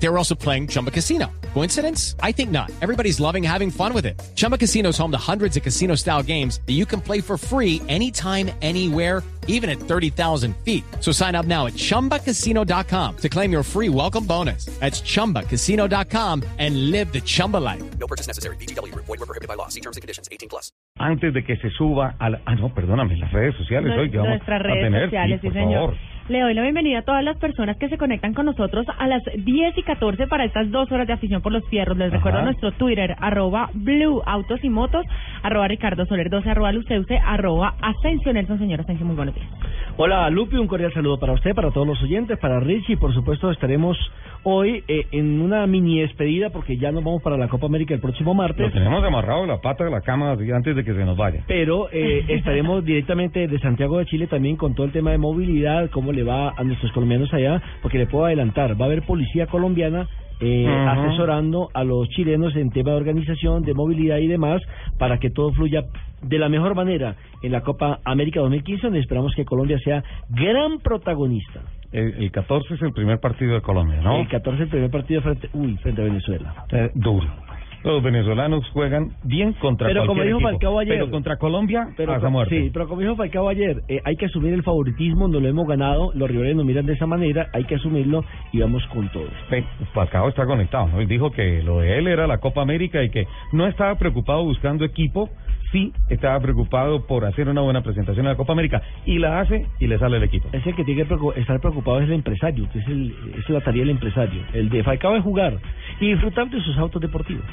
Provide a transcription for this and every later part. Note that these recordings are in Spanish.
They were also playing Chumba Casino. Coincidence? I think not. Everybody's loving having fun with it. Chumba Casino is home to hundreds of casino style games that you can play for free anytime, anywhere, even at 30,000 feet. So sign up now at chumbacasino.com to claim your free welcome bonus. That's chumbacasino.com and live the Chumba life. No purchase necessary. BGW. Void were prohibited by law. See terms and conditions. 18 plus. antes de que se suba a la... Ah, no, perdóname, las redes sociales hoy que vamos Nuestras a redes tener. sociales, sí, sí, por señor. favor. Le doy la bienvenida a todas las personas que se conectan con nosotros a las 10 y 14 para estas dos horas de afición por los fierros. Les Ajá. recuerdo nuestro Twitter, arroba Blue Autos y Motos, arroba Ricardo Soler 12, arroba Luceuce, arroba Nelson. Señor muy buenos días. Hola Lupi, un cordial saludo para usted, para todos los oyentes, para Richie, por supuesto estaremos hoy eh, en una mini despedida porque ya nos vamos para la Copa América el próximo Lo martes. tenemos amarrado la pata de la cama antes de que se nos vaya. Pero eh, estaremos directamente de Santiago de Chile también con todo el tema de movilidad, cómo le va a nuestros colombianos allá, porque le puedo adelantar, va a haber policía colombiana eh, asesorando a los chilenos en tema de organización, de movilidad y demás, para que todo fluya de la mejor manera en la Copa América 2015, donde esperamos que Colombia sea gran protagonista. El, el 14 es el primer partido de Colombia, ¿no? El 14 el primer partido frente, uy, frente a Venezuela. Eh, duro. Los venezolanos juegan bien contra Pero como dijo equipo, Falcao ayer- pero contra Colombia Pero, muerte. sí, pero como dijo Falcao ayer, eh, hay que asumir el favoritismo, no lo hemos ganado, los rivales nos miran de esa manera, hay que asumirlo y vamos con todo. Falcao está conectado, ¿no? Él dijo que lo de él era la Copa América y que no estaba preocupado buscando equipo, sí estaba preocupado por hacer una buena presentación en la Copa América y la hace y le sale el equipo. Es el que tiene que estar preocupado es el empresario, que es, el, es la tarea del empresario. El de Falcao es jugar y disfrutar de sus autos deportivos.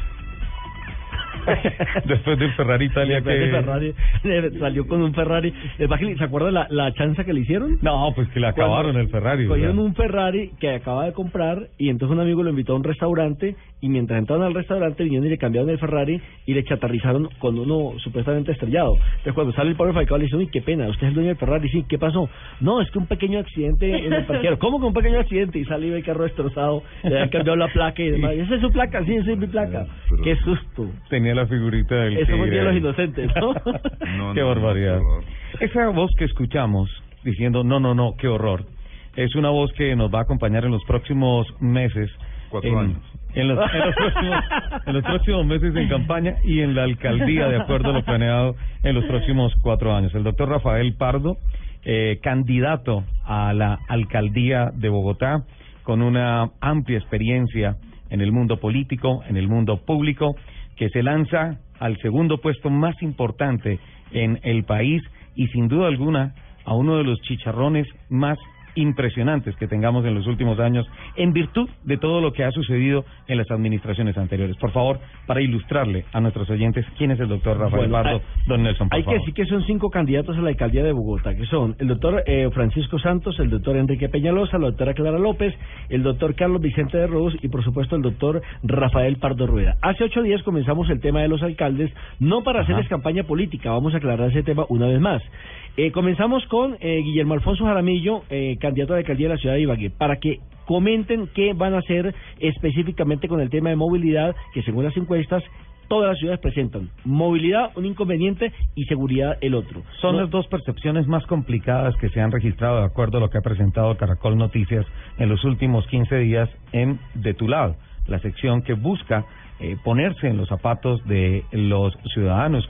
Después del Ferrari Italia que... Ferrari, salió con un Ferrari. Eh, ¿Se acuerda la, la chanza que le hicieron? No, pues que le acabaron Cuando el Ferrari. Cogieron un Ferrari que acaba de comprar y entonces un amigo lo invitó a un restaurante y mientras entraron al restaurante vinieron y le cambiaron el Ferrari y le chatarrizaron con uno supuestamente estrellado. Entonces cuando sale el pobre Falcao le dice, uy, qué pena, usted es el dueño del Ferrari. Sí, ¿qué pasó? No, es que un pequeño accidente en el parqueadero. ¿Cómo que un pequeño accidente? Y sale y ve el carro destrozado, le han cambiado la placa y demás. ¿Esa es su placa? Sí, esa es mi placa. Qué susto. Tenía la figurita del Eso fue el tigre Día de los. Inocentes, ¿no? No, qué no, barbaridad. qué. Esa voz que escuchamos diciendo no, no, no, qué horror, es una voz que nos va a acompañar en los próximos meses. Cuatro en, años. En los, en, los próximos, en los próximos meses en campaña y en la alcaldía, de acuerdo a lo planeado en los próximos cuatro años. El doctor Rafael Pardo, eh, candidato a la alcaldía de Bogotá, con una amplia experiencia en el mundo político, en el mundo público, que se lanza al segundo puesto más importante en el país y sin duda alguna a uno de los chicharrones más impresionantes que tengamos en los últimos años en virtud de todo lo que ha sucedido en las administraciones anteriores. Por favor, para ilustrarle a nuestros oyentes quién es el doctor Rafael Bueno, Bardo, hay- don Nelson, por Hay que decir que son cinco candidatos a la alcaldía de Bogotá, que son el doctor eh, Francisco Santos, el doctor Enrique Peñalosa, la doctora Clara López, el doctor Carlos Vicente de Ruz y por supuesto el doctor Rafael Pardo Rueda. Hace ocho días comenzamos el tema de los alcaldes, no para Ajá. hacerles campaña política, vamos a aclarar ese tema una vez más. Eh, comenzamos con eh, Guillermo Alfonso Jaramillo, eh, candidato a la alcaldía de la ciudad de Ibagué, para que comenten qué van a hacer específicamente con el tema de movilidad, que según las encuestas todas las ciudades presentan. Movilidad, un inconveniente, y seguridad, el otro. Son No- las dos percepciones más complicadas que se han registrado de acuerdo a lo que ha presentado Caracol Noticias en los últimos 15 días en De tu lado, la sección que busca eh, ponerse en los zapatos de los ciudadanos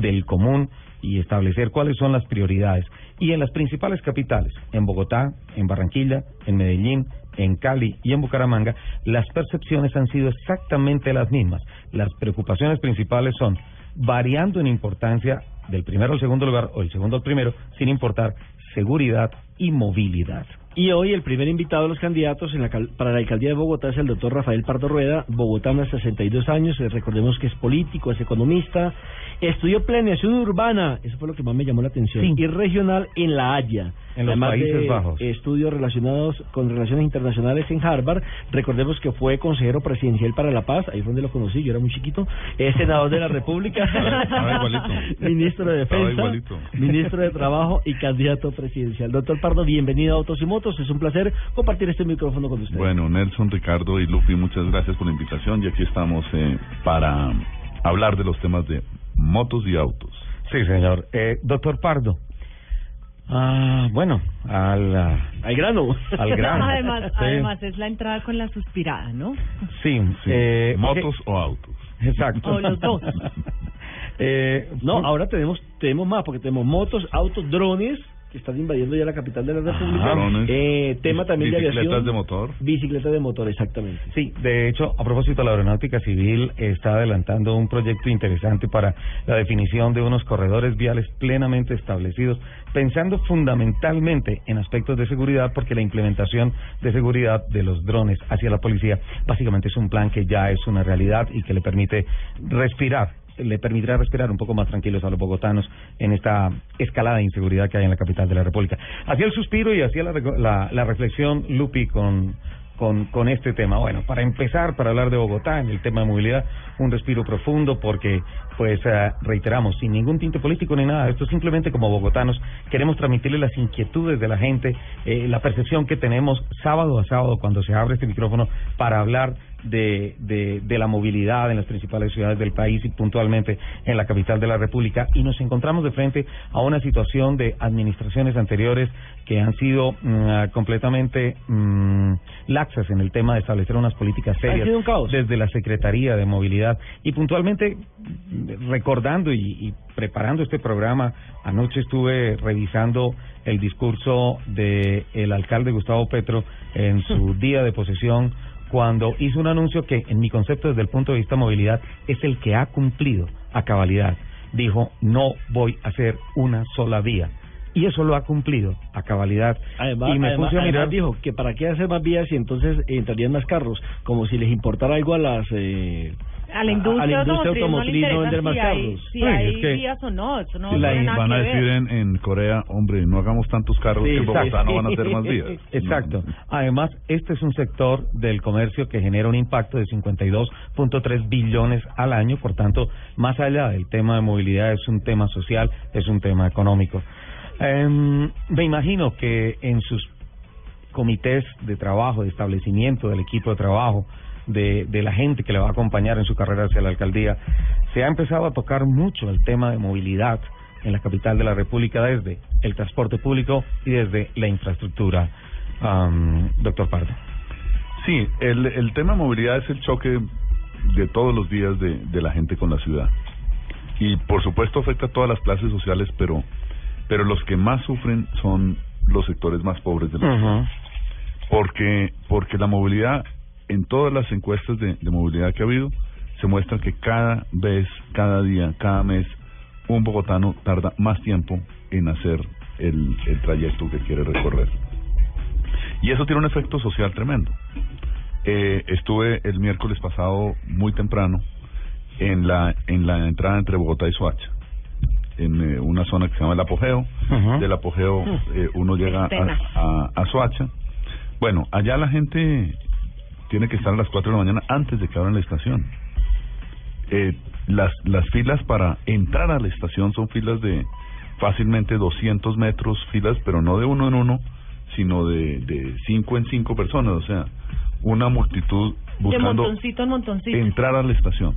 del común y establecer cuáles son las prioridades. Y en las principales capitales, en Bogotá, en Barranquilla, en Medellín, en Cali y en Bucaramanga, las percepciones han sido exactamente las mismas. Las preocupaciones principales son variando en importancia del primero al segundo lugar o el segundo al primero, sin importar seguridad y movilidad. Y hoy el primer invitado de los candidatos en la cal- para la alcaldía de Bogotá es el doctor Rafael Pardo Rueda, bogotano de 62 años, eh, recordemos que es político, es economista, estudió planeación urbana, eso fue lo que más me llamó la atención, Sí. y regional en la Haya. En los Además Países de Bajos. Estudios relacionados con relaciones internacionales en Harvard. Recordemos que fue consejero presidencial para la paz, ahí fue donde lo conocí, yo era muy chiquito. Es senador de la República, ministro de Defensa, igualito. ministro de Trabajo y candidato presidencial. Doctor Pardo, bienvenido a Autos y Motos. Es un placer compartir este micrófono con usted. Bueno, Nelson, Ricardo y Lupi, muchas gracias por la invitación y aquí estamos eh, para hablar de los temas de motos y autos. Sí, señor. Eh, doctor Pardo. Ah, bueno, al, ah, Al grano. al grano. Además, Sí. además es la entrada con la suspirada, ¿no? Sí, eh, ¿Motos o autos? Exacto. O los dos. eh, No, ahora tenemos tenemos más, porque tenemos motos, autos, drones, que están invadiendo ya la capital de la República. drones. Eh, tema también de Bicicletas aviación. de motor. Bicicletas de motor, exactamente. Sí, de hecho, a propósito, la Aeronáutica Civil está adelantando un proyecto interesante para la definición de unos corredores viales plenamente establecidos, pensando fundamentalmente en aspectos de seguridad, porque la implementación de seguridad de los drones hacia la policía básicamente es un plan que ya es una realidad y que le permite respirar le permitirá respirar un poco más tranquilos a los bogotanos en esta escalada de inseguridad que hay en la capital de la República. Hacía el suspiro y hacía la, la, la reflexión Lupi con, con, con este tema. Bueno, para empezar, para hablar de Bogotá, en el tema de movilidad, un respiro profundo porque, pues, eh, reiteramos, sin ningún tinte político ni nada, esto simplemente como bogotanos queremos transmitirle las inquietudes de la gente, eh, la percepción que tenemos sábado a sábado cuando se abre este micrófono para hablar de, de, de la movilidad en las principales ciudades del país y puntualmente en la capital de la República. Y nos encontramos de frente a una situación de administraciones anteriores que han sido mm, ah, completamente mm, laxas en el tema de establecer unas políticas serias desde la Secretaría de Movilidad. Y puntualmente mm, recordando y, y preparando este programa anoche estuve revisando el discurso de el alcalde Gustavo Petro en su día de posesión cuando hizo un anuncio que en mi concepto desde el punto de vista de movilidad es el que ha cumplido a cabalidad. Dijo, no voy a hacer una sola vía. Y eso lo ha cumplido a cabalidad. Además, y me además- puse a mirar... dijo que para qué hacer más vías y entonces entrarían más carros, como si les importara algo a las eh, A la industria, a la industria automotriz, no, interesa más si hay, carros. si Sí, hay es que- vías o no, eso no La- tiene nada van a decir en, en Corea, hombre, no hagamos tantos carros Sí, que en Bogotá exacto. no van a hacer más vías. Exacto. No. Además, este es un sector del comercio que genera un impacto de 52.3 billones al año, por tanto, más allá del tema de movilidad, es un tema social, es un tema económico. Em, me imagino que en sus comités de trabajo, de establecimiento del equipo de trabajo, de, de la gente que le va a acompañar en su carrera hacia la alcaldía, se ha empezado a tocar mucho el tema de movilidad en la capital de la República desde el transporte público y desde la infraestructura. Doctor Pardo. Sí, el, el tema de movilidad es el choque de todos los días de, de la gente con la ciudad. Y por supuesto afecta a todas las clases sociales, pero, pero los que más sufren son los sectores más pobres de la ciudad. Porque, porque la movilidad, en todas las encuestas de, de movilidad que ha habido, se muestra que cada vez, cada día, cada mes, un bogotano tarda más tiempo en hacer el, el trayecto que quiere recorrer. Y eso tiene un efecto social tremendo. Eh, estuve el miércoles pasado muy temprano en la en la entrada entre Bogotá y Soacha, en eh, una zona que se llama el Apogeo. Del Apogeo eh, uno llega a, a, a Soacha. Bueno, allá la gente tiene que estar a las 4 de la mañana antes de que abran la estación. Eh, las, las filas para entrar a la estación son filas de fácilmente 200 metros, filas, pero no de uno en uno, sino de, de cinco en cinco personas, o sea, una multitud de buscando montoncito en montoncito. entrar a la estación.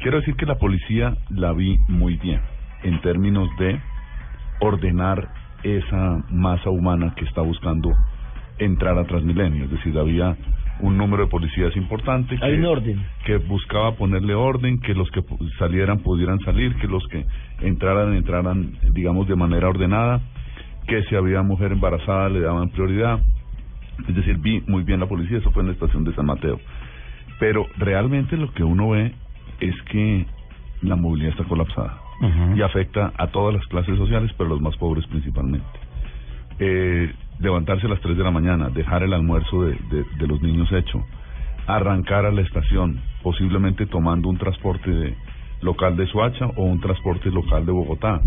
Quiero decir que la policía la vi muy bien en términos de ordenar esa masa humana que está buscando entrar a Transmilenio, es decir, había un número de policías importante Hay que- un orden. que buscaba ponerle orden, que los que salieran pudieran salir, que los que entraran entraran, digamos, de manera ordenada, que si había mujer embarazada le daban prioridad. Es decir, vi muy bien la policía, eso fue en la estación de San Mateo. Pero realmente lo que uno ve es que la movilidad está colapsada y afecta a todas las clases sociales, pero a los más pobres principalmente. Eh, levantarse a las 3 de la mañana, dejar el almuerzo de, de, los niños hecho, arrancar a la estación, posiblemente tomando un transporte de- local de Suacha o un transporte local de Bogotá,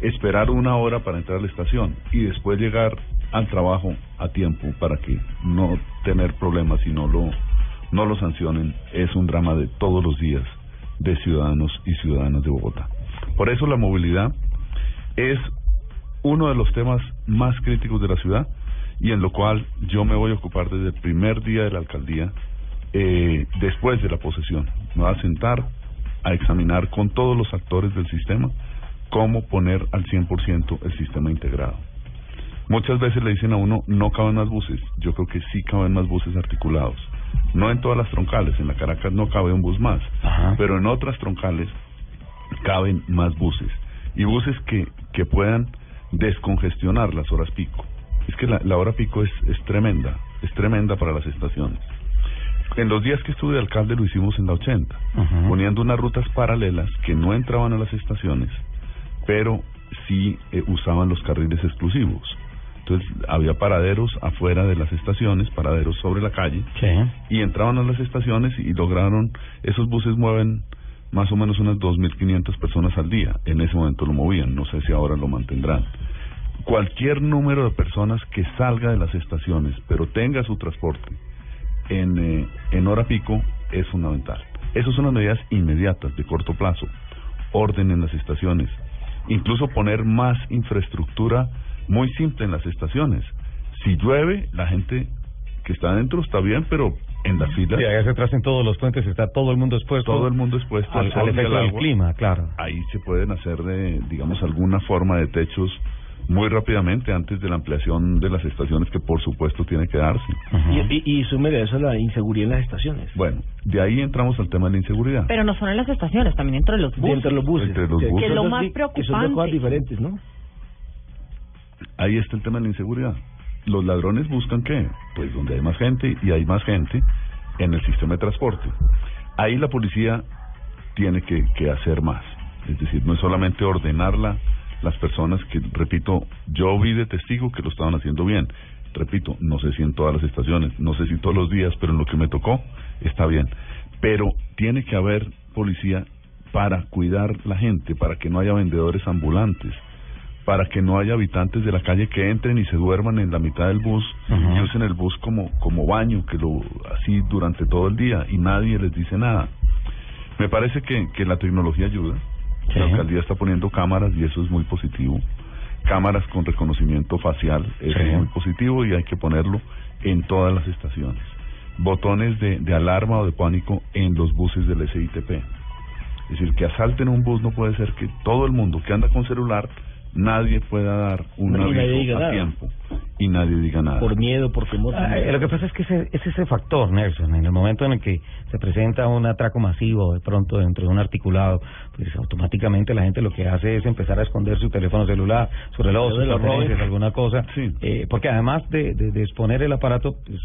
esperar una hora para entrar a la estación y después llegar al trabajo a tiempo para que no tener problemas y no lo, no lo sancionen, es un drama de todos los días de ciudadanos y ciudadanas de Bogotá. Por eso la movilidad es uno de los temas más críticos de la ciudad y en lo cual yo me voy a ocupar desde el primer día de la alcaldía, eh, después de la posesión. Me voy a sentar a examinar con todos los actores del sistema cómo poner al 100% el sistema integrado. Muchas veces le dicen a uno, no caben más buses. Yo creo que sí caben más buses articulados. No en todas las troncales, en la Caracas no cabe un bus más, Ajá. pero en otras troncales caben más buses. Y buses que, que puedan descongestionar las horas pico. Es que la, la hora pico es, es tremenda, es tremenda para las estaciones. En los días que estuve de alcalde lo hicimos en la 80, Ujú. poniendo unas rutas paralelas que no entraban a las estaciones, pero sí eh, usaban los carriles exclusivos. Entonces había paraderos afuera de las estaciones, paraderos sobre la calle, Sí. y entraban a las estaciones y lograron, esos buses mueven más o menos unas 2.500 personas al día. En ese momento lo movían, no sé si ahora lo mantendrán. Cualquier número de personas que salga de las estaciones, pero tenga su transporte en, eh, en hora pico, es fundamental. Esas son las medidas inmediatas, de corto plazo. Orden en las estaciones. Incluso poner más infraestructura muy simple en las estaciones. Si llueve, la gente que está adentro está bien, pero en las filas Sí, allá atrás en todos los puentes está todo el mundo expuesto. todo el mundo expuesto al, al, y efecto al del clima, claro. Ahí se pueden hacer, de, digamos, alguna forma de techos muy rápidamente antes de la ampliación de las estaciones que por supuesto tiene que darse. Y, y, y súmele a eso la inseguridad en las estaciones. Bueno, de ahí entramos al tema de la inseguridad. Pero no solo en las estaciones, también dentro de los Y buses. entre los buses. Entre los Que- buses. que es lo son más Que son dos preocupante. cosas diferentes, ¿no? Ahí está el tema de la inseguridad. Los ladrones buscan qué? Pues donde hay más gente y hay más gente en el sistema de transporte. Ahí la policía tiene que, hacer más. Es decir, no es solamente ordenarla las personas que, repito, yo vi de testigo que lo estaban haciendo bien. Repito, no sé si en todas las estaciones, no sé si todos los días, pero en lo que me tocó está bien. Pero tiene que haber policía para cuidar la gente, para que no haya vendedores ambulantes, para que no haya habitantes de la calle que entren y se duerman en la mitad del bus y usen el bus como como baño, que lo así durante todo el día y nadie les dice nada. Me parece que, que la tecnología ayuda. Sí. La alcaldía está poniendo cámaras y eso es muy positivo. Cámaras con reconocimiento facial, eso Sí. es muy positivo y hay que ponerlo en todas las estaciones. Botones de, de alarma o de pánico en los buses del SITP. Es decir, que asalten un bus no puede ser que todo el mundo que anda con celular, nadie pueda dar un nadie aviso diga a nada. tiempo y nadie diga nada. Por miedo, por temor. Ah, eh, lo que pasa es que ese, es ese factor, Nelson. En el momento en el que se presenta un atraco masivo de pronto dentro de un articulado, pues automáticamente la gente lo que hace es empezar a esconder su teléfono celular, su reloj, Lo sus alguna cosa. Sí. Eh, porque además de, de, de exponer el aparato, pues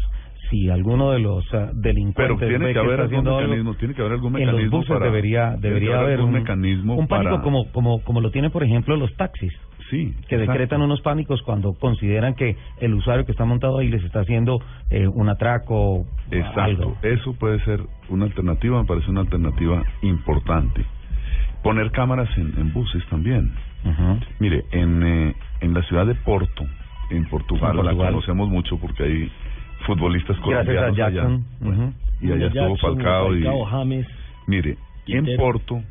si alguno de los ah, Pero delincuentes tiene ve que haber algún algo, mecanismo, tiene que haber algún en los buses para debería que debería haber un mecanismo un pánico para como como como lo tienen por ejemplo los taxis sí, que exacto. decretan unos pánicos cuando consideran que el usuario que está montado ahí les está haciendo eh, un atraco Exacto, algo. eso puede ser una alternativa, me parece una alternativa importante. Poner cámaras en, en buses también. Mire, en, eh, en la ciudad de Porto, en Portugal, En la Portugal. conocemos mucho porque hay futbolistas colombianos allá. Bueno, y allá estuvo Jackson, Falcao y Falcao, James. mire, en. Porto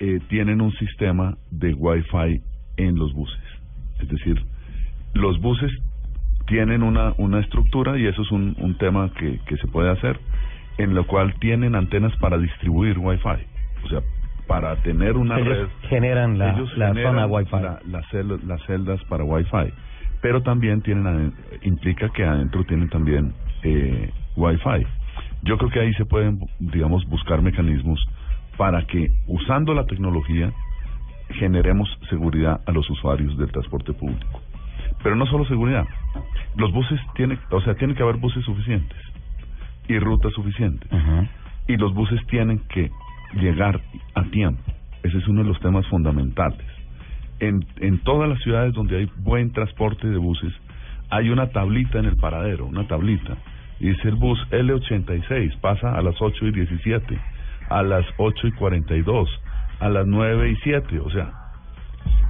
eh, tienen un sistema de Wi-Fi en los buses. Es decir, los buses tienen una, una estructura y eso es un, un tema que, que se puede hacer, en lo cual tienen antenas para distribuir Wi-Fi. O sea, para tener una Ellos red generan la, ellos la generan zona Wi-Fi. la- las, cel- las celdas para Wi-Fi, pero también tienen implica que adentro tienen también eh, Wi-Fi. Yo creo que ahí se pueden, digamos, buscar mecanismos para que usando la tecnología generemos seguridad a los usuarios del transporte público. Pero no solo seguridad. Los buses tienen, o sea, tiene que haber buses suficientes y rutas suficientes y los buses tienen que llegar a tiempo. Ese es uno de los temas fundamentales. En, en todas las ciudades donde hay buen transporte de buses, hay una tablita en el paradero, una tablita. Y dice el bus L86, pasa a las 8 y 17, a las 8 y 42, a las 9 y 7, o sea,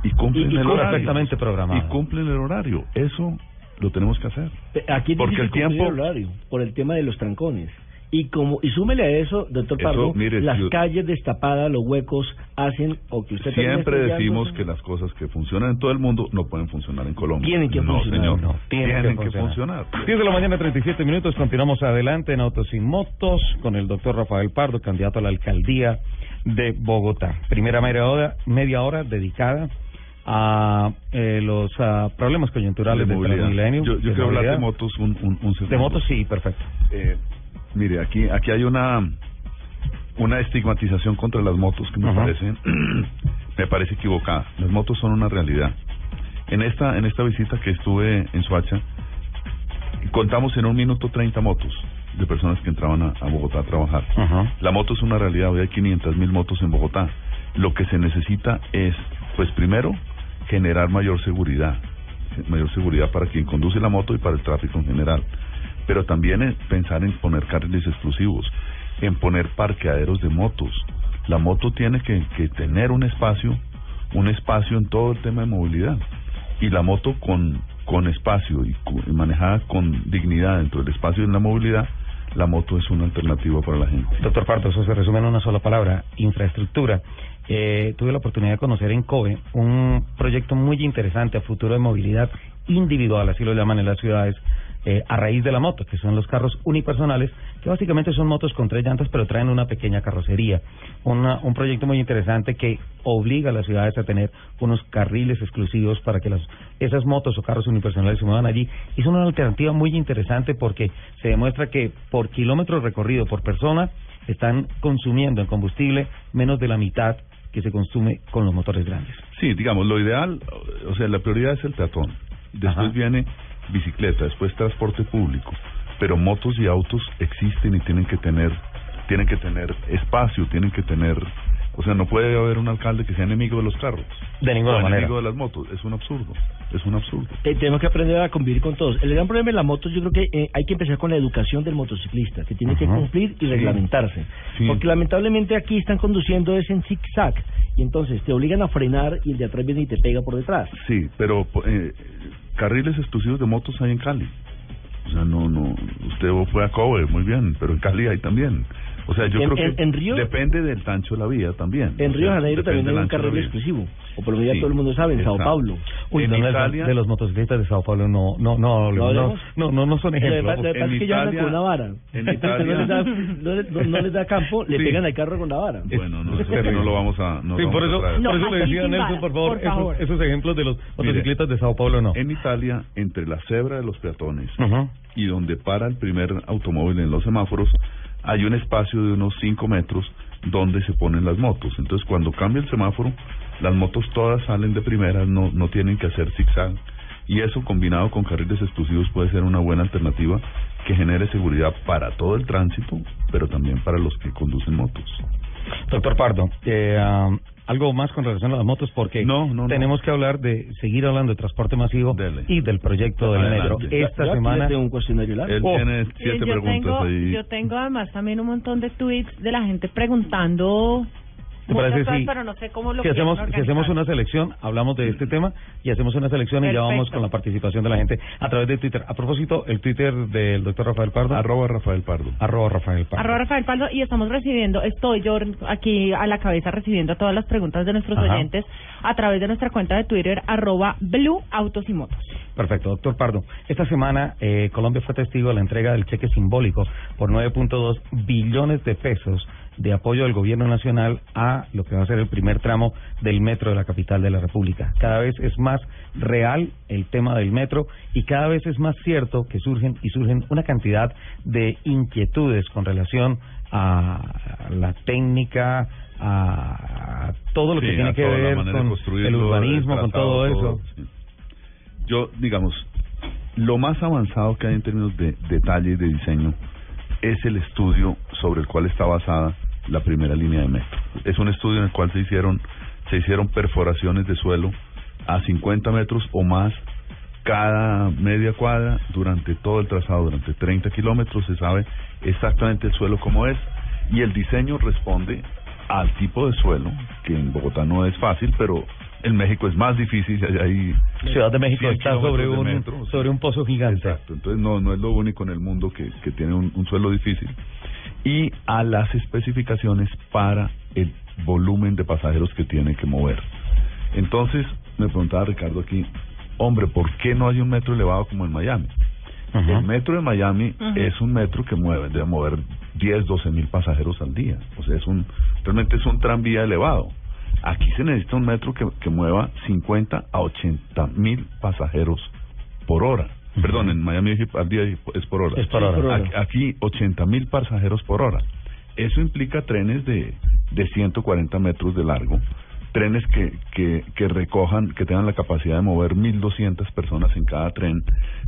y cumplen Y- y el horario. perfectamente programado. Y cumplen el horario. Eso lo tenemos que hacer. Aquí Porque el cumplir tiempo- el horario por el tema de los trancones. Y como y súmele a eso, doctor Eso, Pardo, mire, las si- calles destapadas, los huecos hacen o que usted Siempre decimos que las cosas que funcionan en todo el mundo no pueden funcionar en Colombia. Tienen que no, funcionar. Señor. No, tienen que que funcionar. 10 de la mañana, 37 minutos. Continuamos adelante en Autos y Motos con el doctor Rafael Pardo, candidato a la alcaldía de Bogotá. Primera media hora, media hora dedicada a eh, los ah, problemas coyunturales de del movilidad. Transmilenio. Yo, yo de quiero hablar de movilidad. motos un, un, un segundo. De motos sí, perfecto. Eh, mire, aquí aquí hay una una estigmatización contra las motos que me Ajá. parece me parece equivocada. Las motos son una realidad. En esta en esta visita que estuve en Soacha contamos en un minuto 30 motos de personas que entraban a, a Bogotá a trabajar. Ajá. La moto es una realidad, hoy hay 500 mil motos en Bogotá. Lo que se necesita es, pues primero, generar mayor seguridad, mayor seguridad para quien conduce la moto y para el tráfico en general. Pero también es pensar en poner carriles exclusivos, en poner parqueaderos de motos. La moto tiene que, que tener un espacio, un espacio en todo el tema de movilidad. Y la moto con, con espacio y, y manejada con dignidad dentro del espacio y en la movilidad, la moto es una alternativa para la gente. Doctor Pardo, eso se resume en una sola palabra, infraestructura. Eh, tuve la oportunidad de conocer en COVE un proyecto muy interesante a futuro de movilidad individual, así lo llaman en las ciudades, eh, a raíz de la moto, que son los carros unipersonales, que básicamente son motos con tres llantas, pero traen una pequeña carrocería. Una- un proyecto muy interesante que obliga a las ciudades a tener unos carriles exclusivos para que las, esas motos o carros unipersonales se muevan allí. Y es una alternativa muy interesante porque se demuestra que por kilómetro recorrido por persona están consumiendo en combustible menos de la mitad que se consume con los motores grandes. Sí, digamos, lo ideal, o sea, la prioridad es el peatón. Después Ajá. viene bicicleta, después transporte público. Pero motos y autos existen y tienen que tener, tienen que tener espacio, tienen que tener, o sea, no puede haber un alcalde que sea enemigo de los carros. De ninguna o manera. enemigo de las motos. Es un absurdo, es un absurdo. Eh, tenemos que aprender a convivir con todos. El gran problema de la moto, yo creo que eh, hay que empezar con la educación del motociclista, que tiene que cumplir y Sí. reglamentarse. Sí. Porque lamentablemente aquí están conduciendo es en zig-zag, y entonces te obligan a frenar y el de atrás viene y te pega por detrás. Sí, pero eh, carriles exclusivos de motos hay en Cali. O sea, no, no, usted fue a Kobe, muy bien, pero en Cali hay también. O sea, yo En- creo en- que en Río- depende del ancho de la vía también. En O Río sea, Janeiro también hay un carril exclusivo, o por lo menos ya todo el mundo sabe, en Sao. Paulo. Uy, en no, de los motociclistas de Sao Paulo no, no, no, ¿No no, no, no, no son ejemplos. lo que es que Italia- con una vara. en Entonces Italia- no les da, no les, no- no les da campo, le Sí. pegan al carro con la vara. Bueno, no, eso lo vamos a... No por vamos eso, a traer. No, por eso le decía Nelson, por favor, por favor. Esos, esos ejemplos de los motociclistas de Sao Paulo no. En Italia, entre la cebra de los peatones y donde para el primer automóvil en los semáforos, hay un espacio de unos 5 metros donde se ponen las motos. Entonces, cuando cambia el semáforo, las motos todas salen de primera, no, no tienen que hacer zigzag. Y eso combinado con carriles exclusivos puede ser una buena alternativa que genere seguridad para todo el tránsito, pero también para los que conducen motos. Doctor Pardo, eh, algo más con relación a las motos porque No, no, no. tenemos que hablar de seguir hablando de transporte masivo Dele. y del proyecto del Adelante. metro. Yo- Esta Yo semana le tengo un cuestionario largo. Él Oh. tiene Eh, siete yo preguntas tengo, ahí. yo tengo además también un montón de tweets de la gente preguntando ¿Te muchas parece cosas, si- pero no sé cómo lo si hacemos, si hacemos una selección, hablamos de este tema y hacemos una selección y ya vamos con la participación de la gente a través de Twitter. A propósito, el Twitter del doctor Rafael Pardo. Arroba Rafael Pardo. Arroba Rafael Pardo. Arroba Rafael Paldo y estamos recibiendo, estoy yo aquí a la cabeza recibiendo todas las preguntas de nuestros Ajá. oyentes a través de nuestra cuenta de Twitter, arroba Blue Autos y Motos. Perfecto, doctor Pardo. Esta semana eh, Colombia fue testigo de la entrega del cheque simbólico por 9.2 billones de pesos de apoyo del gobierno nacional a lo que va a ser el primer tramo del metro de la capital de la República. Cada vez es más real el tema del metro y cada vez es más cierto que surgen y surgen una cantidad de inquietudes con relación a la técnica, a todo lo que tiene que ver con el urbanismo, el con todo eso. sí. Yo, digamos, lo más avanzado que hay en términos de detalle y de diseño es el estudio sobre el cual está basada la primera línea de metro. Es un estudio en el cual se hicieron se hicieron perforaciones de suelo a 50 metros o más cada media cuadra durante todo el trazado, durante 30 kilómetros, se sabe exactamente el suelo como es y el diseño responde al tipo de suelo, que en Bogotá no es fácil, pero en México es más difícil, allá hay Ciudad de México 100 está sobre un metro, sobre un pozo gigante. Exacto, entonces no, no es lo único en el mundo que, que tiene un, un suelo difícil. Y a las especificaciones para el volumen de pasajeros que tiene que mover. Entonces, me preguntaba Ricardo aquí, hombre, ¿por qué no hay un metro elevado como en Miami? Ujú. El metro de Miami Ujú. es un metro que mueve, debe mover 10, 12 mil pasajeros al día. O sea, es un, realmente es un tranvía elevado. Aquí se necesita un metro que, que mueva 50 a 80 mil pasajeros por hora. Ujú. Perdón, en Miami al día es por hora. Es por hora. por hora. Aquí, aquí 80 mil pasajeros por hora. Eso implica trenes de, de 140 metros de largo, trenes que, que, recojan, que tengan la capacidad de mover 1.200 personas en cada tren,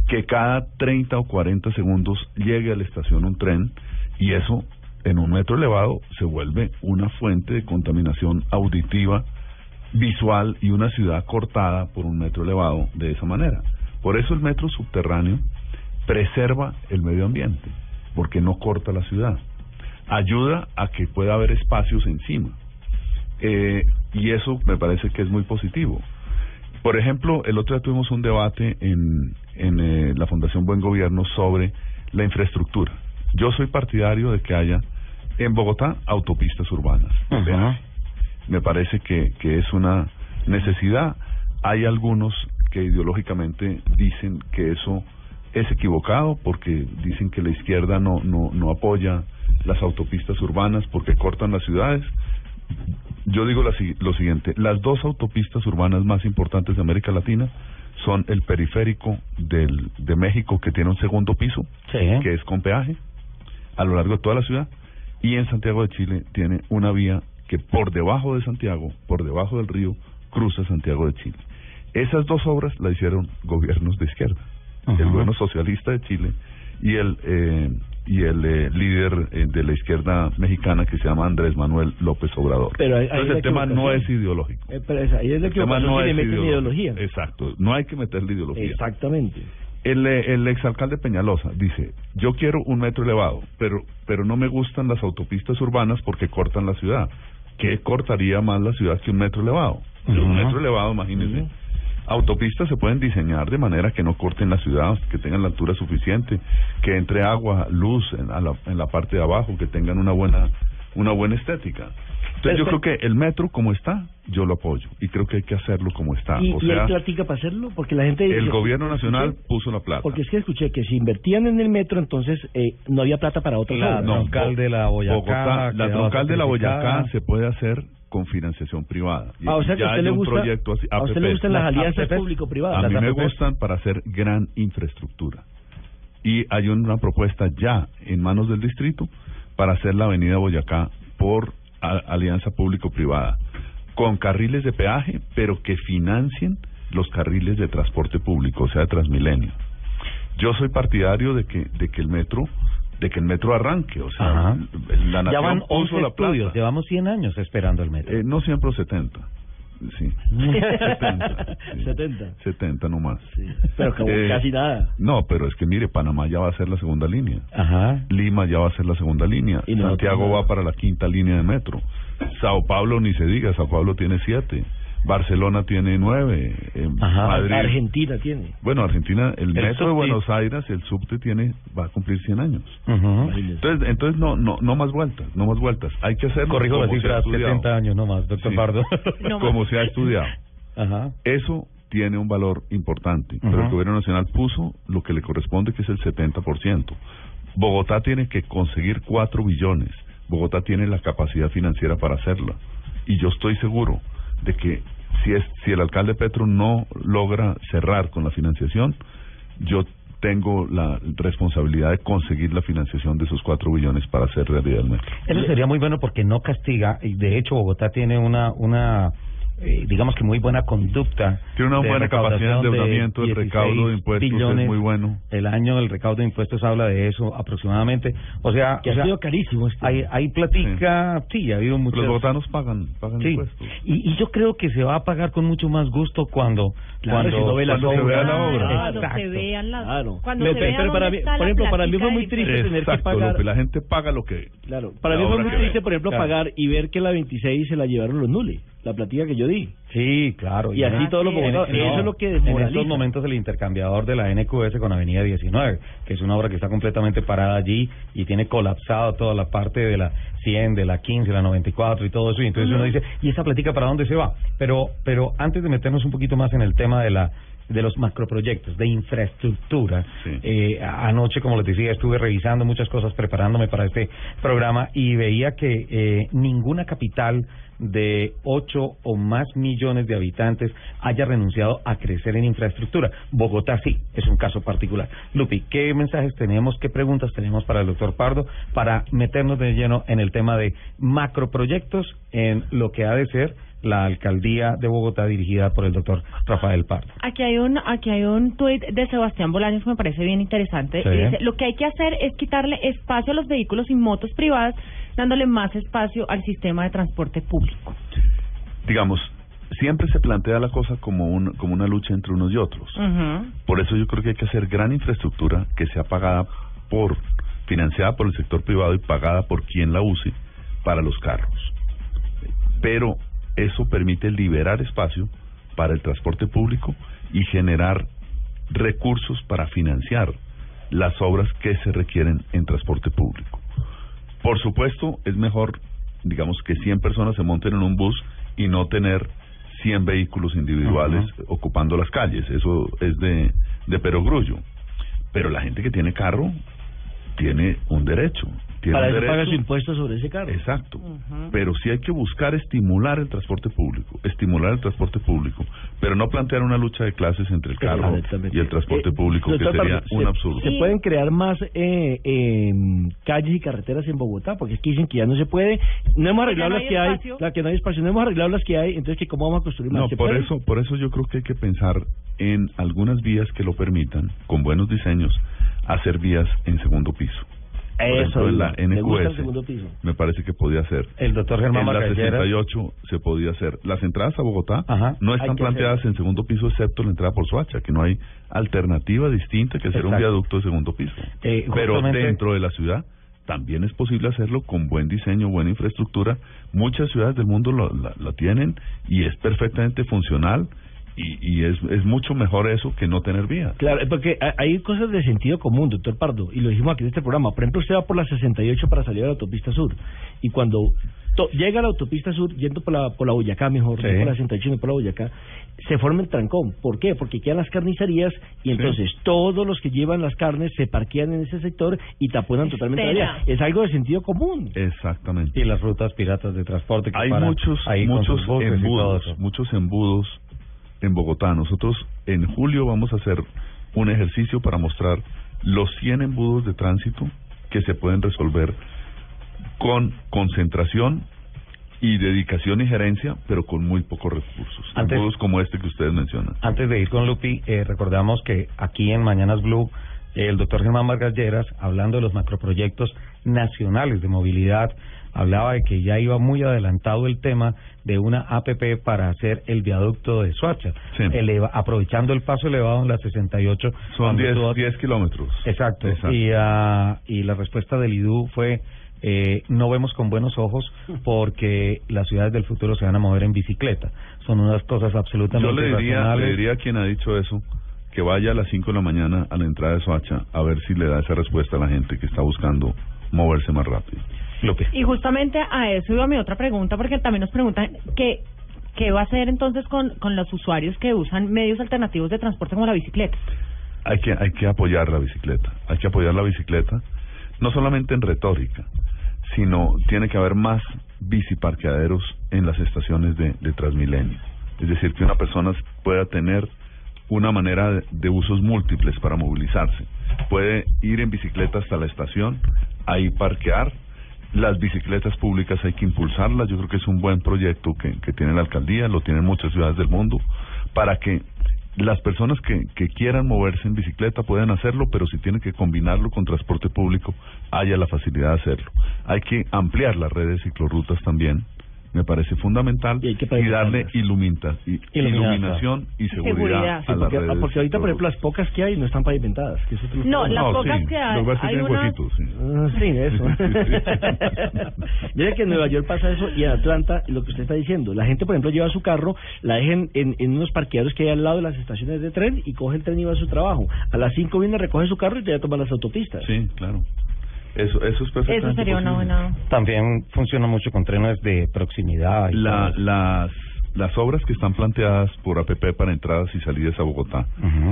que cada 30 o 40 segundos llegue a la estación un tren, y eso en un metro elevado se vuelve una fuente de contaminación auditiva, visual y una ciudad cortada por un metro elevado de esa manera. Por eso el metro subterráneo preserva el medio ambiente, porque no corta la ciudad. Ayuda a que pueda haber espacios encima. Eh, y eso me parece que es muy positivo. Por ejemplo, el otro día tuvimos un debate en, en eh, la Fundación Buen Gobierno sobre la infraestructura. Yo soy partidario de que haya en Bogotá autopistas urbanas. Me parece que, que es una necesidad. Hay algunos que ideológicamente dicen que eso es equivocado porque dicen que la izquierda no, no, no apoya las autopistas urbanas porque cortan las ciudades. Yo digo la lo siguiente, las dos autopistas urbanas más importantes de América Latina son el periférico del, de México que tiene un segundo piso, Sí. que es con peaje, a lo largo de toda la ciudad, y en Santiago de Chile tiene una vía que por debajo de Santiago, por debajo del río, cruza Santiago de Chile. Esas dos obras las hicieron gobiernos de izquierda, el gobierno socialista de Chile y el eh, y el eh, líder eh, de la izquierda mexicana que se llama Andrés Manuel López Obrador. Pero ahí- ahí Entonces la el tema no es ideológico. Eh, pero esa- ahí es El tema no es meten ideología. Exacto, no hay que meterle ideología. Exactamente. El, eh, el exalcalde Peñalosa dice, yo quiero un metro elevado, pero, pero no me gustan las autopistas urbanas porque cortan la ciudad. ¿Qué cortaría más la ciudad que un metro elevado? Un metro elevado, imagínense. Autopistas se pueden diseñar de manera que no corten la ciudad, que tengan la altura suficiente, que entre agua, luz en, a la, en la parte de abajo, que tengan una buena, una buena estética. Entonces yo creo que el metro como está, yo lo apoyo y creo que hay que hacerlo como está. ¿Y, o y hay platica para hacerlo? Porque la gente... el dice- gobierno nacional escuché- puso la plata. Porque es que escuché que si invertían en el metro, entonces eh, no había plata para otras La. No, troncal de la Boyacá, Bogotá, la troncal de la. Boyacá se puede hacer con financiación privada. Ah, o sea que a ya usted hay le un gusta, proyecto así, a usted le gustan las Las alianzas público-privadas. A mí me gustan para hacer gran infraestructura. Y hay una propuesta ya en manos del distrito para hacer la avenida Boyacá por a- alianza público-privada, con carriles de peaje, pero que financien los carriles de transporte público, o sea, de Transmilenio. Yo soy partidario de que de que el metro de que el metro arranque, o sea, Ajá. la Ya nación van puso 11 la llevamos 100 años esperando el metro. Eh, no siempre 70. Sí. 70. sí. 70. 70 nomás. Sí. Pero como Eh, casi nada. No, pero es que mire, Panamá ya va a ser la segunda línea. Ajá. Lima ya va a ser la segunda línea. Y Santiago no. va para la quinta línea de metro. Sao Paulo ni se diga, Sao Paulo tiene siete. Barcelona tiene nueve. eh, Ajá. Madrid. Argentina tiene. Bueno, Argentina, el, El metro de. Buenos Aires, el subte tiene, va a cumplir 100 años. Imagínese. Entonces, entonces no, no, no más vueltas, no más vueltas. Hay que hacerlo Corrijo la como se ha cifra, estudiado. 70 años nomás, doctor Sí. Pardo. No como más. se ha estudiado. Ajá. Eso tiene un valor importante, pero el gobierno nacional puso lo que le corresponde, que es el 70%. Bogotá tiene que conseguir 4 billones. Bogotá tiene la capacidad financiera para hacerlo. Y yo estoy seguro de que si es si el alcalde Petro no logra cerrar con la financiación, yo tengo la responsabilidad de conseguir la financiación de esos 4 billones para hacer realidad el metro. Eso sería muy bueno porque no castiga, y de hecho Bogotá tiene una, una eh, digamos que muy buena conducta. Tiene una buena capacidad de endeudamiento, el 16 recaudo de impuestos es muy bueno. El año del recaudo de impuestos habla de eso aproximadamente. O sea, Que o ha sido carísimo este. hay, hay platica, sí, ha habido muchos... Los bogotanos pagan, pagan Sí, impuestos. y, y yo creo que se va a pagar con mucho más gusto cuando Claro, cuando, si no ve la cuando se obra. vea la Claro, obra. Cuando se Exacto. vean las... Claro. Cuando se vea pero para mí- por la ejemplo, para mí fue muy triste tener que pagar- Lupe, la gente paga lo que... Claro, para mí fue muy triste, ve. por ejemplo, Claro. pagar y ver que la 26 se la llevaron los nules, la platica que yo di. Sí, claro. Y así en- todos los Eso es lo que En estos momentos el intercambiador de la NQS con Avenida 19, que es una obra que está completamente parada allí y tiene colapsado toda la parte de la 100, de la 15, la 94 y todo eso. Y entonces uno dice, ¿y esa platica para dónde se va? Pero, pero antes de meternos un poquito más en el tema de la de los macroproyectos de infraestructura. Sí. Eh, anoche, como les decía, estuve revisando muchas cosas, preparándome para este programa y veía que eh, ninguna capital de 8 o más millones de habitantes haya renunciado a crecer en infraestructura. Bogotá sí, es un caso particular. Lupi, ¿qué mensajes tenemos, qué preguntas tenemos para el doctor Pardo para meternos de lleno en el tema de macroproyectos en lo que ha de ser la alcaldía de Bogotá dirigida por el doctor Rafael Pardo? Aquí hay un aquí hay un tuit de Sebastián Bolaños que me parece bien interesante. Sí. Dice, lo que hay que hacer es quitarle espacio a los vehículos y motos privadas, dándole más espacio al sistema de transporte público. Digamos, siempre se plantea la cosa como, un, como una lucha entre unos y otros. Por eso yo creo que hay que hacer gran infraestructura que sea pagada por, financiada por el sector privado y pagada por quien la use para los carros. Pero eso permite liberar espacio para el transporte público y generar recursos para financiar las obras que se requieren en transporte público. Por supuesto, es mejor, digamos, que 100 personas se monten en un bus y no tener 100 vehículos individuales ocupando las calles. Eso es de, de perogrullo. Pero la gente que tiene carro tiene un derecho. Tiene Para eso paga derecho. su impuesto sobre ese carro. Exacto. Pero sí hay que buscar estimular el transporte público, estimular el transporte público, pero no plantear una lucha de clases entre el carro y el transporte Eh, público, que sería un se- absurdo. Se pueden crear más eh, eh, calles y carreteras en Bogotá, porque es que dicen que ya no se puede. No hemos arreglado no las que hay, la que no hay espacio, no hemos arreglado las que hay, entonces cómo vamos a construir más. No, ¿Se por puede? eso, por eso yo creo que hay que pensar en algunas vías que lo permitan, con buenos diseños, hacer vías en segundo piso. Eso, en la NQS me parece que podía ser. El doctor Germán en la Margalleras. 68 se podía hacer. Las entradas a Bogotá Ajá. no están planteadas en segundo piso excepto la entrada por Soacha, que no hay alternativa distinta que hacer un viaducto de segundo piso. Eh, Pero dentro de la ciudad también es posible hacerlo con buen diseño, buena infraestructura. Muchas ciudades del mundo lo, la, lo tienen y es perfectamente funcional y, y es, es mucho mejor eso que no tener vía. Claro, eh, porque ha- hay cosas de sentido común, doctor Pardo, y lo dijimos aquí en este programa. Por ejemplo, usted va por la 68 para salir a la autopista sur, y cuando to- llega a la autopista sur, yendo por la, por la Boyacá, mejor, Sí. no por la 68, no por la Boyacá, se forma el trancón. ¿Por qué? Porque quedan las carnicerías, y entonces todos los que llevan las carnes se parquean en ese sector y taponan totalmente la vía. Es algo de sentido común. Exactamente. y las rutas piratas de transporte que Hay paran muchos, ahí muchos embudos, muchos embudos en Bogotá. Nosotros en julio vamos a hacer un ejercicio para mostrar los 100 embudos de tránsito que se pueden resolver con concentración y dedicación y gerencia, pero con muy pocos recursos. Antes- embudos como este que ustedes mencionan. Antes de ir con Lupi, eh, recordamos que aquí en Mañanas Blue, el doctor Germán Margalleras, hablando de los macroproyectos nacionales de movilidad, hablaba de que ya iba muy adelantado el tema de una APP para hacer el viaducto de Soacha, Sí. eleva- aprovechando el paso elevado en la 68. Son cuando 10, tuvo- 10 kilómetros. Exacto. Exacto. Y, ah, y la respuesta del IDU fue, eh, no vemos con buenos ojos porque las ciudades del futuro se van a mover en bicicleta. Son unas cosas Yo absolutamente le diría, irracionales. le diría a quien ha dicho eso que vaya a las 5 de la mañana a la entrada de Soacha a ver si le da esa respuesta a la gente que está buscando moverse más rápido. Lupe. Y justamente a eso iba mi otra pregunta, porque también nos preguntan que qué va a hacer entonces con, con los usuarios que usan medios alternativos de transporte como la bicicleta. Hay que, hay que apoyar la bicicleta, hay que apoyar la bicicleta, no solamente en retórica, sino tiene que haber más biciparqueaderos en las estaciones de, de Transmilenio. Es decir, que una persona pueda tener una manera de, de usos múltiples para movilizarse. Puede ir en bicicleta hasta la estación, ahí parquear. Las bicicletas públicas hay que impulsarlas. Yo creo que es un buen proyecto que, que tiene la alcaldía, lo tienen muchas ciudades del mundo, para que las personas que, que quieran moverse en bicicleta puedan hacerlo, pero si tienen que combinarlo con transporte público, haya la facilidad de hacerlo. Hay que ampliar las redes ciclorrutas también, me parece fundamental, Y hay que darle ilumita, y- Iluminación. iluminación y seguridad, Seguridad. a las porque, redes ah, porque ahorita, por ejemplo, las pocas que hay no están pavimentadas. Que eso es No, las No, pocas sí, que hay- Lo que pasa es que hay tienen huequitos, sí. Ah, Sí, eso. Mira que en Nueva York pasa eso y en Atlanta, lo que usted está diciendo, la gente, por ejemplo, lleva su carro, la dejen en, en unos parqueaderos que hay al lado de las estaciones de tren y coge el tren y va a su trabajo. A las 5 viene, recoge su carro y ya toma las autopistas. Sí, claro. Eso, eso es perfectamente Eso sería una buena... También funciona mucho con trenes de proximidad. y La, todo. las las obras que están planteadas por APP para entradas y salidas a Bogotá,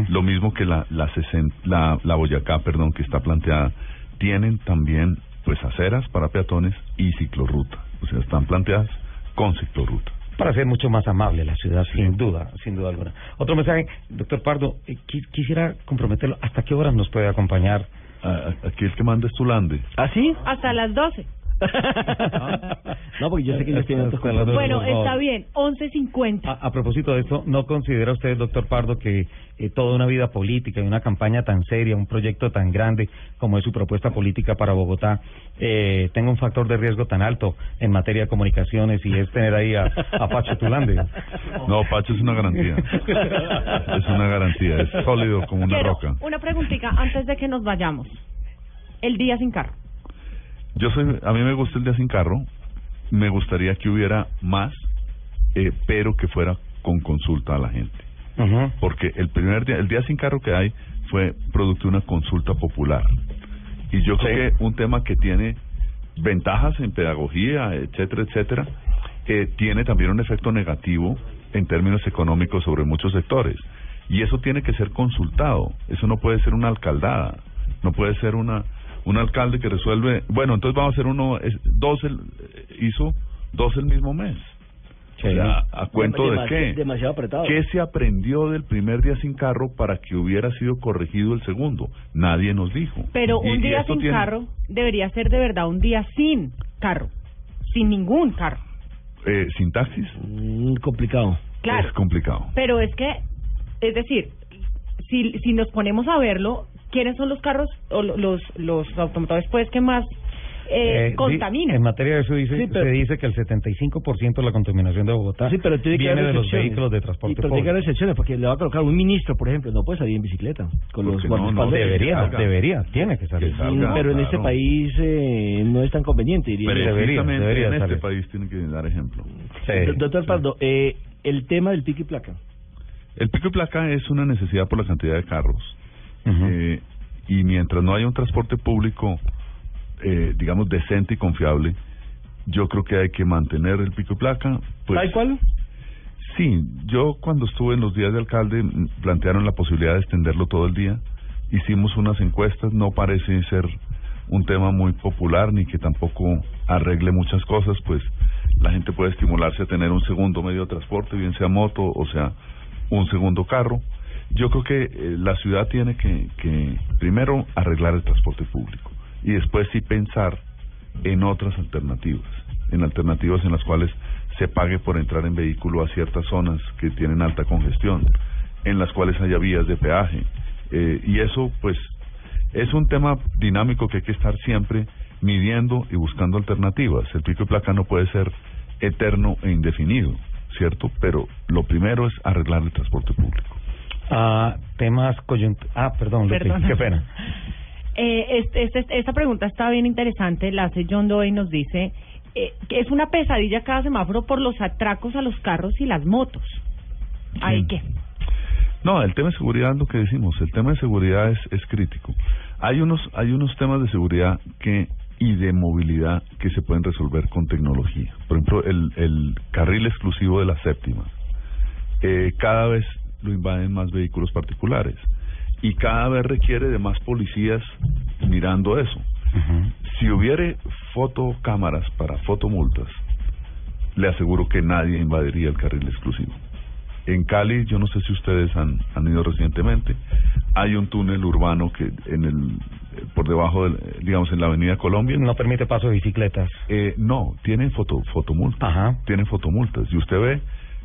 lo mismo que la la, sesen- la la Boyacá, perdón, que está planteada, tienen también pues aceras para peatones y ciclorruta. O sea, están planteadas con ciclorruta. Para ser mucho más amable la ciudad, sin duda, sin duda alguna. Otro mensaje, doctor Pardo, eh, qui- quisiera comprometerlo. ¿Hasta qué horas nos puede acompañar? A- a- Aquí el que manda es Tulande. ¿Ah, sí? Hasta las 12. no, porque yo sé que ellos tienen otros Bueno, está bien, 11.50. A, a propósito de esto, ¿no considera usted, doctor Pardo, que eh, toda una vida política y una campaña tan seria, un proyecto tan grande como es su propuesta política para Bogotá, eh, tenga un factor de riesgo tan alto en materia de comunicaciones y es tener ahí a, a Pacho Tulande? No, Pacho es una garantía. Es una garantía, es sólido como una Quiero roca. una preguntita antes de que nos vayamos. El día sin carro. Yo soy, a mí me gusta el día sin carro, me gustaría que hubiera más, eh, pero que fuera con consulta a la gente. Porque el primer día, el día sin carro que hay fue producto de una consulta popular. Y yo creo que un tema que tiene ventajas en pedagogía, etcétera, etcétera, eh, tiene también un efecto negativo en términos económicos sobre muchos sectores. Y eso tiene que ser consultado. Eso no puede ser una alcaldada. No puede ser una un alcalde que resuelve. Bueno, entonces vamos a hacer uno. es- dos el, hizo dos el mismo mes. O sea, ¿a cuento de qué? Demasiado apretado. ¿Qué se aprendió del primer día sin carro para que hubiera sido corregido el segundo? Nadie nos dijo. Pero un y día sin tiene- carro debería ser de verdad un día sin carro. Sin ningún carro. Eh, ¿Sin taxis? Mm, complicado. Claro. Es complicado. Pero es que, es decir, si, si nos ponemos a verlo, ¿quiénes son los carros o lo- los, los automotores pues que más eh, Eh, contaminan? En materia de eso dice, Sí, pero- se dice que el 75% de la contaminación de Bogotá Sí, pero tiene que viene de los vehículos de Y, transporte pero tiene que público. haber excepciones, porque le va a colocar un ministro, por ejemplo, no puede salir en bicicleta con los no, no. Debería, salga. debería, tiene que salir. Que salga. Pero en este país eh, no es tan conveniente, diría yo. debería, debería en este salir. país tienen que dar ejemplo. Doctor sí. Pardo, eh, el tema del pico y placa. El pico y placa es una necesidad por la cantidad de carros. Eh, y mientras no haya un transporte público, eh, digamos, decente y confiable, yo creo que hay que mantener el pico y placa. Pues, ¿Tal cual? Sí, yo cuando estuve en los días de alcalde mm, plantearon la posibilidad de extenderlo todo el día. Hicimos unas encuestas, no parece ser un tema muy popular ni que tampoco arregle muchas cosas, pues la gente puede estimularse a tener un segundo medio de transporte, bien sea moto o sea un segundo carro. Yo creo que eh, la ciudad tiene que, que primero arreglar el transporte público y después sí pensar en otras alternativas, en alternativas en las cuales se pague por entrar en vehículo a ciertas zonas que tienen alta congestión, en las cuales haya vías de peaje. Eh, y eso, pues, es un tema dinámico que hay que estar siempre midiendo y buscando alternativas. El pico y placa no puede ser eterno e indefinido, ¿cierto? Pero lo primero es arreglar el transporte público. Ah, temas coyunturales. Ah, perdón, Lupi, qué pena. Eh, este, este- esta pregunta está bien interesante, la hace John Doe y nos dice eh, que es una pesadilla cada semáforo por los atracos a los carros y las motos. ¿Ahí Sí. qué? No, el tema de seguridad, lo que decimos, el tema de seguridad es, es crítico. Hay unos, hay unos temas de seguridad que y de movilidad que se pueden resolver con tecnología. Por ejemplo, el, el carril exclusivo de la séptima. Eh, cada vez lo invaden más vehículos particulares y cada vez requiere de más policías mirando eso. Si hubiere fotocámaras para fotomultas, le aseguro que nadie invadiría el carril exclusivo. En Cali, yo no sé si ustedes han, han ido recientemente, hay un túnel urbano que en el por debajo del, digamos en la Avenida Colombia. No permite paso de bicicletas. Eh, no, tiene foto, fotomultas. Ajá. Tiene fotomultas. Y usted ve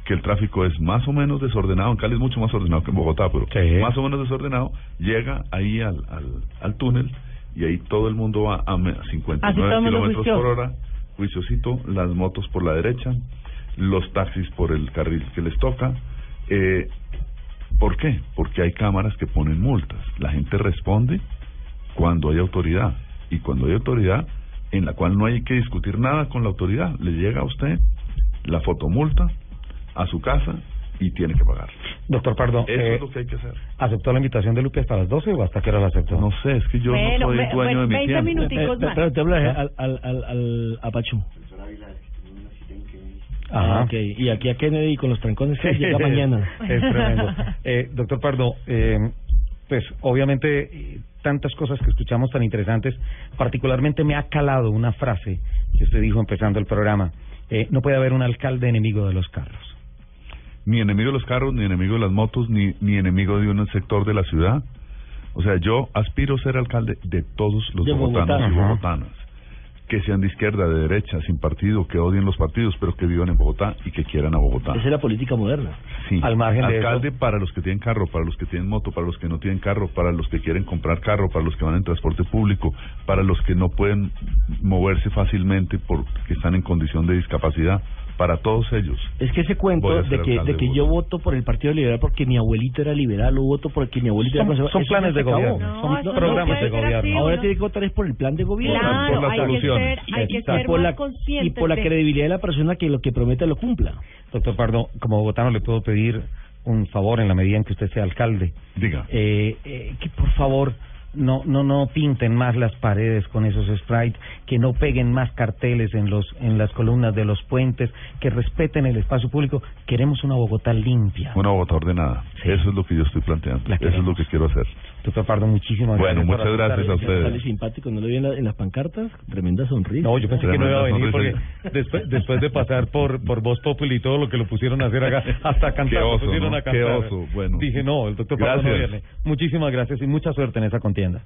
que el tráfico es más o menos desordenado. En Cali es mucho más ordenado que en Bogotá, pero Sí. más o menos desordenado. Llega ahí al, al, al túnel y ahí todo el mundo va a me- a Así 59 todo el mundo kilómetros por hora. Juiciosito, las motos por la derecha, los taxis por el carril que les toca. Eh, ¿Por qué? Porque hay cámaras que ponen multas. La gente responde cuando hay autoridad. Y cuando hay autoridad, en la cual no hay que discutir nada con la autoridad, le llega a usted la fotomulta a su casa y tiene que pagar. Doctor Pardo, Eso eh, es lo que hay que hacer. ¿aceptó la invitación de Lupe hasta las 12 o hasta qué hora la aceptó? No sé, es que yo Bueno, no soy dueño de mi 20 tiempo. minuticos Eh, más. pero te hablo al, al, al, al Apachu. Ajá. Ah, ok. Y aquí a Kennedy con los trancones que llega mañana. Es tremendo. Eh, doctor Pardo, eh, pues obviamente tantas cosas que escuchamos tan interesantes, particularmente me ha calado una frase que usted dijo empezando el programa. Eh, no puede haber un alcalde enemigo de los carros. Ni enemigo de los carros, ni enemigo de las motos, ni, ni enemigo de un sector de la ciudad. O sea, yo aspiro a ser alcalde de todos los De bogotanos Bogotá. y Ajá. bogotanas. Que sean de izquierda, de derecha, sin partido, que odien los partidos, pero que vivan en Bogotá y que quieran a Bogotá. Esa es la política moderna. Sí. Al margen de Alcalde eso. para los que tienen carro, para los que tienen moto, para los que no tienen carro, para los que quieren comprar carro, para los que van en transporte público, para los que no pueden moverse fácilmente porque están en condición de discapacidad, para todos ellos. Es que ese cuento de que, de que de yo voto por el Partido Liberal porque mi abuelito era liberal o voto porque mi abuelito Son- era conservador, son planes de gobierno, No, son no programas de gobierno. así, Ahora uno- tiene que votar es por el plan de gobierno. Claro, por las hay que soluciones. ser, hay que y ser por la más y por la credibilidad de la persona que lo que promete lo cumpla. Doctor Pardo, como bogotano le puedo pedir un favor en la medida en que usted sea alcalde. Diga. Eh, eh, que por favor no no no pinten más las paredes con esos sprites, que no peguen más carteles en los en las columnas de los puentes, que respeten el espacio público. Queremos una Bogotá limpia. Una Bogotá ordenada. Sí. Eso es lo que yo estoy planteando. La Eso es lo que quiero hacer. Doctor Pardo, muchísimas Bueno, gracias. por muchas gracias a ustedes. Sale simpático, no lo vi en, la- en las pancartas, tremenda sonrisa. No, yo pensé que no iba a venir porque después, después de pasar por por Voz Populi y todo lo que lo pusieron a hacer acá, hasta cantar Qué lo oso, pusieron ¿no? a Qué cantar. oso, bueno. Dije, no, el doctor Pardo no viene. Muchísimas gracias y mucha suerte en esa contienda. Nintendo.